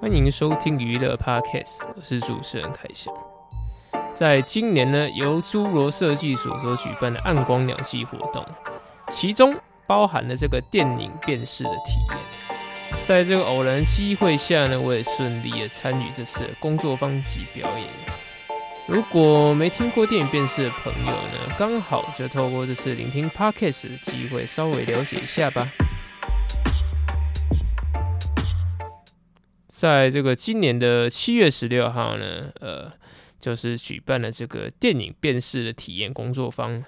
欢迎收听娱乐 Podcast，我是主持人凯翔。在今年呢，由侏罗设计所所举办的暗光鸟季活动，其中包含了这个电影辨识的体验。在这个偶然机会下呢，我也顺利的参与这次工作坊及表演。如果没听过电影辨识的朋友呢，刚好就透过这次聆听 Podcast 的机会，稍微了解一下吧。在这个今年的七月十六号呢，呃，就是举办了这个电影辨识的体验工作坊。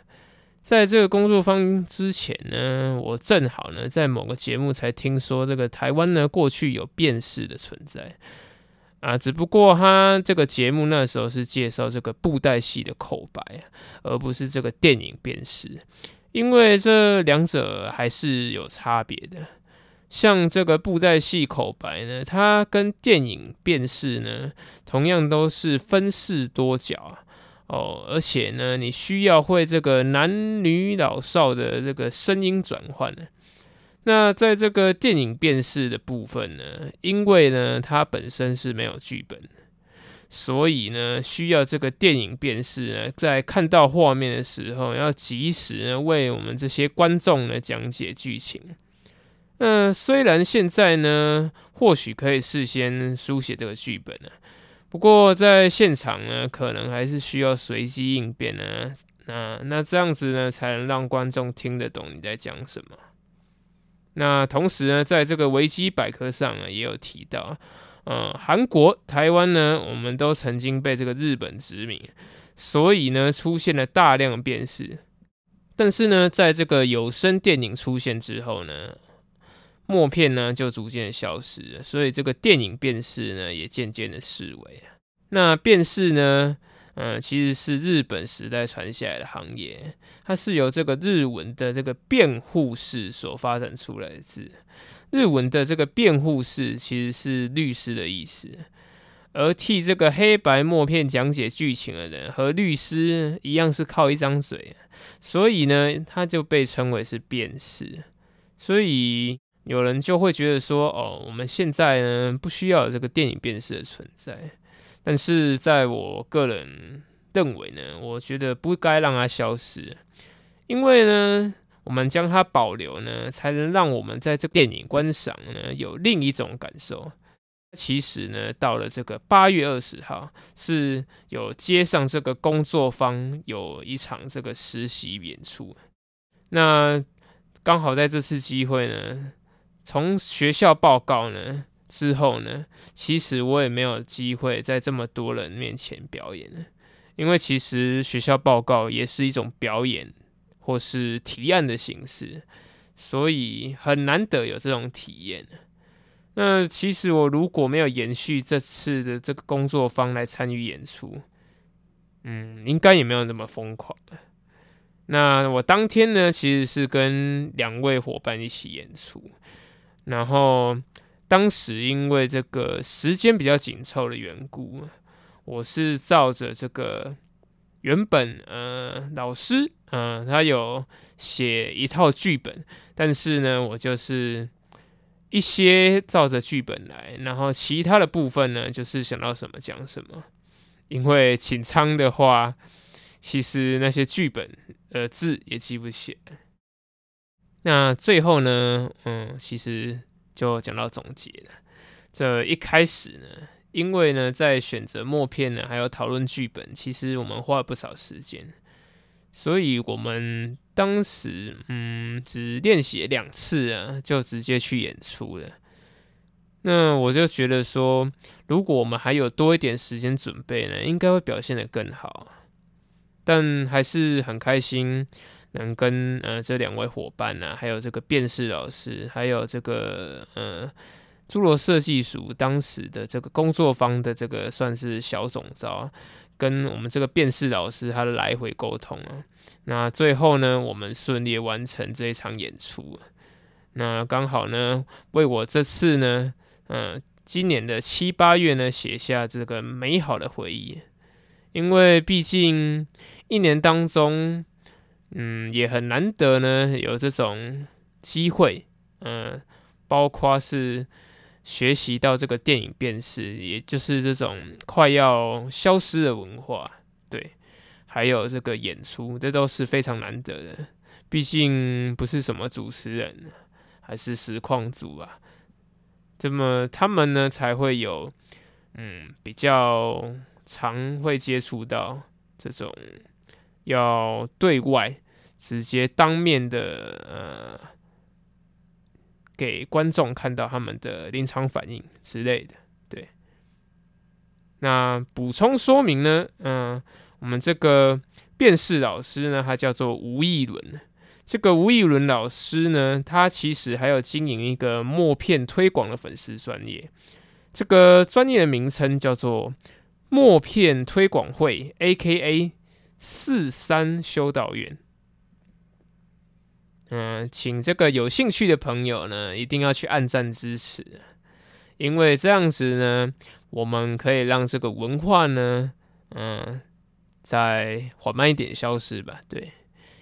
在这个工作坊之前呢，我正好呢在某个节目才听说这个台湾呢过去有辨识的存在啊，只不过他这个节目那时候是介绍这个布袋戏的口白，而不是这个电影辨识，因为这两者还是有差别的。像这个布袋戏口白呢，它跟电影辨识呢，同样都是分饰多角啊，哦，而且呢，你需要会这个男女老少的这个声音转换那在这个电影辨识的部分呢，因为呢它本身是没有剧本，所以呢需要这个电影辨识呢，在看到画面的时候，要及时呢为我们这些观众呢讲解剧情。那虽然现在呢，或许可以事先书写这个剧本呢，不过在现场呢，可能还是需要随机应变呢。那那这样子呢，才能让观众听得懂你在讲什么。那同时呢，在这个维基百科上啊，也有提到，呃，韩国、台湾呢，我们都曾经被这个日本殖民，所以呢，出现了大量辨识。但是呢，在这个有声电影出现之后呢，默片呢就逐渐消失了，所以这个电影辨识呢也渐渐的式微。那辨识呢，嗯，其实是日本时代传下来的行业，它是由这个日文的这个辩护士所发展出来的字。日文的这个辩护士其实是律师的意思，而替这个黑白默片讲解剧情的人和律师一样是靠一张嘴，所以呢，他就被称为是辩士。所以。有人就会觉得说，哦，我们现在呢不需要这个电影辨识的存在，但是在我个人认为呢，我觉得不该让它消失，因为呢，我们将它保留呢，才能让我们在这电影观赏呢有另一种感受。其实呢，到了这个八月二十号，是有接上这个工作坊有一场这个实习演出，那刚好在这次机会呢。从学校报告呢之后呢，其实我也没有机会在这么多人面前表演了，因为其实学校报告也是一种表演或是提案的形式，所以很难得有这种体验。那其实我如果没有延续这次的这个工作方来参与演出，嗯，应该也没有那么疯狂。那我当天呢，其实是跟两位伙伴一起演出。然后当时因为这个时间比较紧凑的缘故，我是照着这个原本呃老师嗯他有写一套剧本，但是呢我就是一些照着剧本来，然后其他的部分呢就是想到什么讲什么，因为请仓的话，其实那些剧本呃字也记不起来。那最后呢，嗯，其实就讲到总结了。这一开始呢，因为呢，在选择默片呢，还有讨论剧本，其实我们花了不少时间，所以我们当时嗯，只练习两次啊，就直接去演出了。那我就觉得说，如果我们还有多一点时间准备呢，应该会表现得更好。但还是很开心。能跟呃这两位伙伴呢，还有这个辨识老师，还有这个呃侏罗设计署当时的这个工作方的这个算是小总招，跟我们这个辨识老师他的来回沟通啊，那最后呢，我们顺利完成这一场演出，那刚好呢，为我这次呢，嗯，今年的七八月呢，写下这个美好的回忆，因为毕竟一年当中。嗯，也很难得呢，有这种机会，嗯，包括是学习到这个电影辨识，也就是这种快要消失的文化，对，还有这个演出，这都是非常难得的。毕竟不是什么主持人，还是实况组啊，这么他们呢才会有，嗯，比较常会接触到这种要对外直接当面的呃。给观众看到他们的临场反应之类的，对。那补充说明呢？嗯，我们这个辨识老师呢，他叫做吴义伦。这个吴义伦老师呢，他其实还有经营一个默片推广的粉丝专业。这个专业的名称叫做默片推广会 （A.K.A. 四三修道院）。嗯，请这个有兴趣的朋友呢，一定要去按赞支持，因为这样子呢，我们可以让这个文化呢，嗯，再缓慢一点消失吧。对，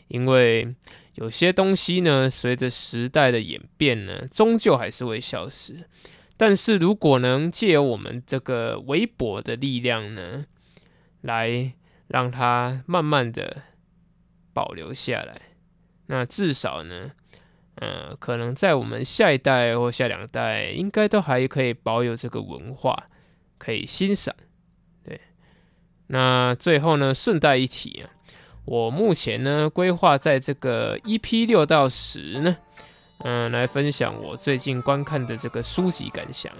因为有些东西呢，随着时代的演变呢，终究还是会消失。但是如果能借由我们这个微薄的力量呢，来让它慢慢的保留下来。那至少呢，呃，可能在我们下一代或下两代，应该都还可以保有这个文化，可以欣赏。对，那最后呢，顺带一提啊，我目前呢规划在这个 EP 六到十呢，嗯，来分享我最近观看的这个书籍感想。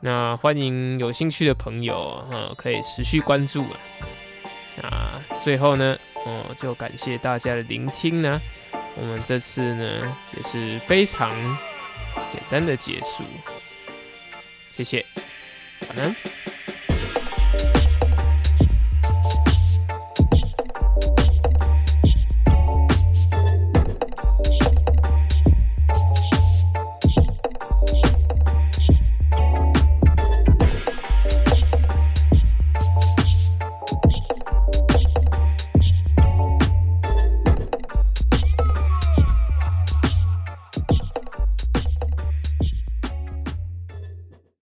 那欢迎有兴趣的朋友，呃，可以持续关注啊。那最后呢，哦，就感谢大家的聆听呢。我们这次呢也是非常简单的结束，谢谢，晚安。